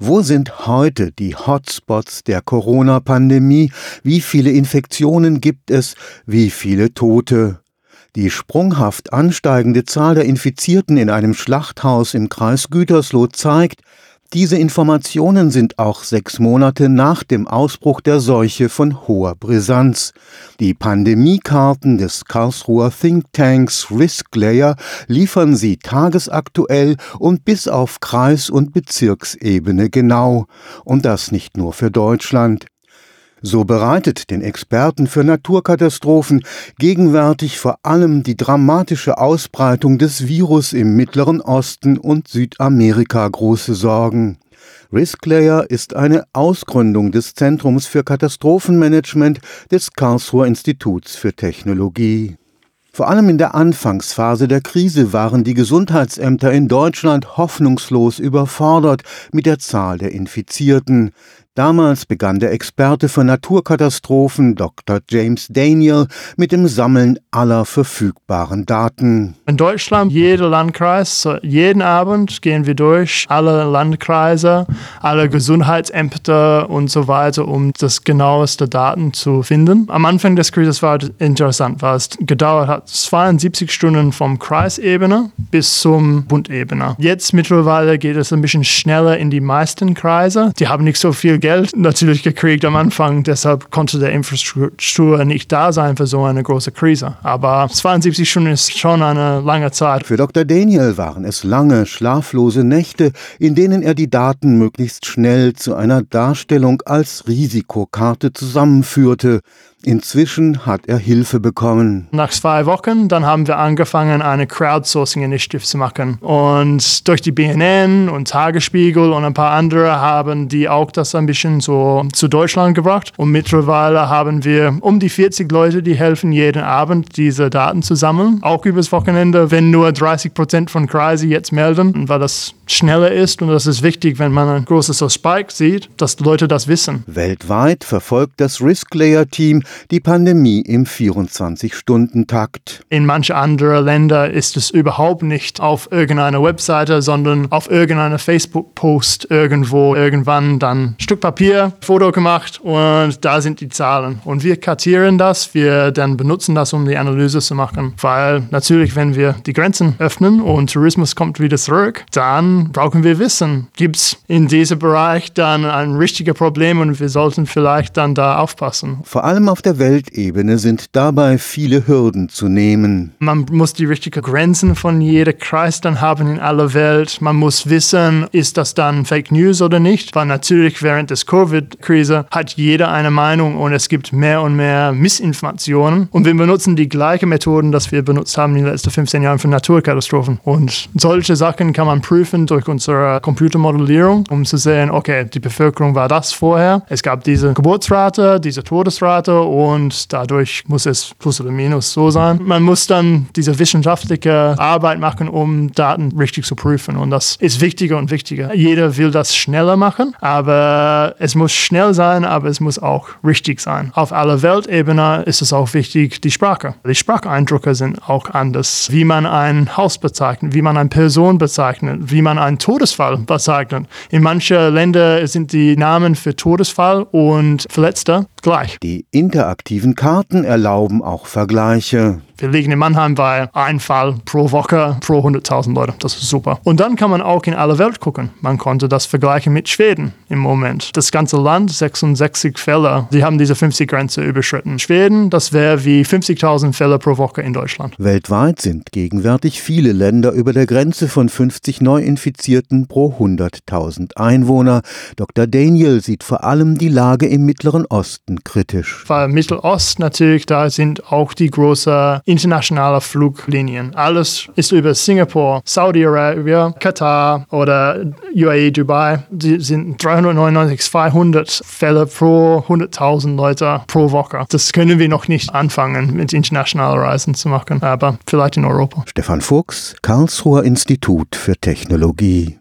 Wo sind heute die Hotspots der Corona-Pandemie? Wie viele Infektionen gibt es? Wie viele Tote? Die sprunghaft ansteigende Zahl der Infizierten in einem Schlachthaus im Kreis Gütersloh zeigt, diese Informationen sind auch sechs Monate nach dem Ausbruch der Seuche von hoher Brisanz. Die Pandemiekarten des Karlsruher Thinktanks Risklayer liefern sie tagesaktuell und bis auf Kreis- und Bezirksebene genau. Und das nicht nur für Deutschland. So bereitet den Experten für Naturkatastrophen gegenwärtig vor allem die dramatische Ausbreitung des Virus im Mittleren Osten und Südamerika große Sorgen. Risklayer ist eine Ausgründung des Zentrums für Katastrophenmanagement des Karlsruher Instituts für Technologie. Vor allem in der Anfangsphase der Krise waren die Gesundheitsämter in Deutschland hoffnungslos überfordert mit der Zahl der Infizierten. Damals begann der Experte für Naturkatastrophen Dr. James Daniel mit dem Sammeln aller verfügbaren Daten. In Deutschland, jeder Landkreis, jeden Abend gehen wir durch alle Landkreise, alle Gesundheitsämter und so weiter, um das genaueste Daten zu finden. Am Anfang des Krises war es interessant, weil es gedauert hat 72 Stunden vom Kreisebene bis zum Bundebene. Jetzt mittlerweile geht es ein bisschen schneller in die meisten Kreise. Die haben nicht so viel Geld Geld natürlich gekriegt am Anfang, deshalb konnte der Infrastruktur nicht da sein für so eine große Krise. Aber 72 Stunden ist schon eine lange Zeit. Für Dr. Daniel waren es lange, schlaflose Nächte, in denen er die Daten möglichst schnell zu einer Darstellung als Risikokarte zusammenführte. Inzwischen hat er Hilfe bekommen. Nach zwei Wochen, dann haben wir angefangen, eine Crowdsourcing-Initiative zu machen. Und durch die BNN und Tagesspiegel und ein paar andere haben die auch das ein bisschen so zu Deutschland gebracht. Und mittlerweile haben wir um die 40 Leute, die helfen jeden Abend, diese Daten zu sammeln. Auch übers Wochenende, wenn nur 30 Prozent von Kreise jetzt melden, weil das schneller ist. Und das ist wichtig, wenn man ein großes Spike sieht, dass Leute das wissen. Weltweit verfolgt das Risk-Layer-Team die Pandemie im 24-Stunden-Takt. In manche andere Länder ist es überhaupt nicht auf irgendeiner Webseite, sondern auf irgendeiner Facebook-Post irgendwo irgendwann dann ein Stück Papier, Foto gemacht und da sind die Zahlen. Und wir kartieren das, wir dann benutzen das, um die Analyse zu machen. Weil natürlich, wenn wir die Grenzen öffnen und Tourismus kommt wieder zurück, dann brauchen wir wissen, gibt es in diesem Bereich dann ein richtiges Problem und wir sollten vielleicht dann da aufpassen. Vor allem auf auf der Weltebene sind dabei viele Hürden zu nehmen. Man muss die richtigen Grenzen von jedem Kreis dann haben in aller Welt. Man muss wissen, ist das dann Fake News oder nicht? Weil natürlich während des Covid-Krise hat jeder eine Meinung und es gibt mehr und mehr Missinformationen. Und wir benutzen die gleichen Methoden, die wir benutzt haben in den letzten 15 Jahren für Naturkatastrophen. Und solche Sachen kann man prüfen durch unsere Computermodellierung, um zu sehen, okay, die Bevölkerung war das vorher. Es gab diese Geburtsrate, diese Todesrate und dadurch muss es plus oder minus so sein. Man muss dann diese wissenschaftliche Arbeit machen, um Daten richtig zu prüfen und das ist wichtiger und wichtiger. Jeder will das schneller machen, aber es muss schnell sein, aber es muss auch richtig sein. Auf aller Weltebene ist es auch wichtig, die Sprache. Die Spracheindrücke sind auch anders. Wie man ein Haus bezeichnet, wie man eine Person bezeichnet, wie man einen Todesfall bezeichnet. In manchen Ländern sind die Namen für Todesfall und Verletzte gleich. Die Inter interaktiven Karten erlauben auch Vergleiche. Wir liegen in Mannheim bei ein Fall pro Woche pro 100.000 Leute. Das ist super. Und dann kann man auch in alle Welt gucken. Man konnte das vergleichen mit Schweden im Moment. Das ganze Land, 66 Fälle, die haben diese 50-Grenze überschritten. Schweden, das wäre wie 50.000 Fälle pro Woche in Deutschland. Weltweit sind gegenwärtig viele Länder über der Grenze von 50 Neuinfizierten pro 100.000 Einwohner. Dr. Daniel sieht vor allem die Lage im Mittleren Osten kritisch. Weil Mittelost natürlich, da sind auch die großen internationale Fluglinien. Alles ist über Singapur, Saudi-Arabien, Katar oder UAE, Dubai. Die sind 399, 200 Fälle pro 100.000 Leute pro Woche. Das können wir noch nicht anfangen, mit internationalen Reisen zu machen, aber vielleicht in Europa. Stefan Fuchs, Karlsruher Institut für Technologie.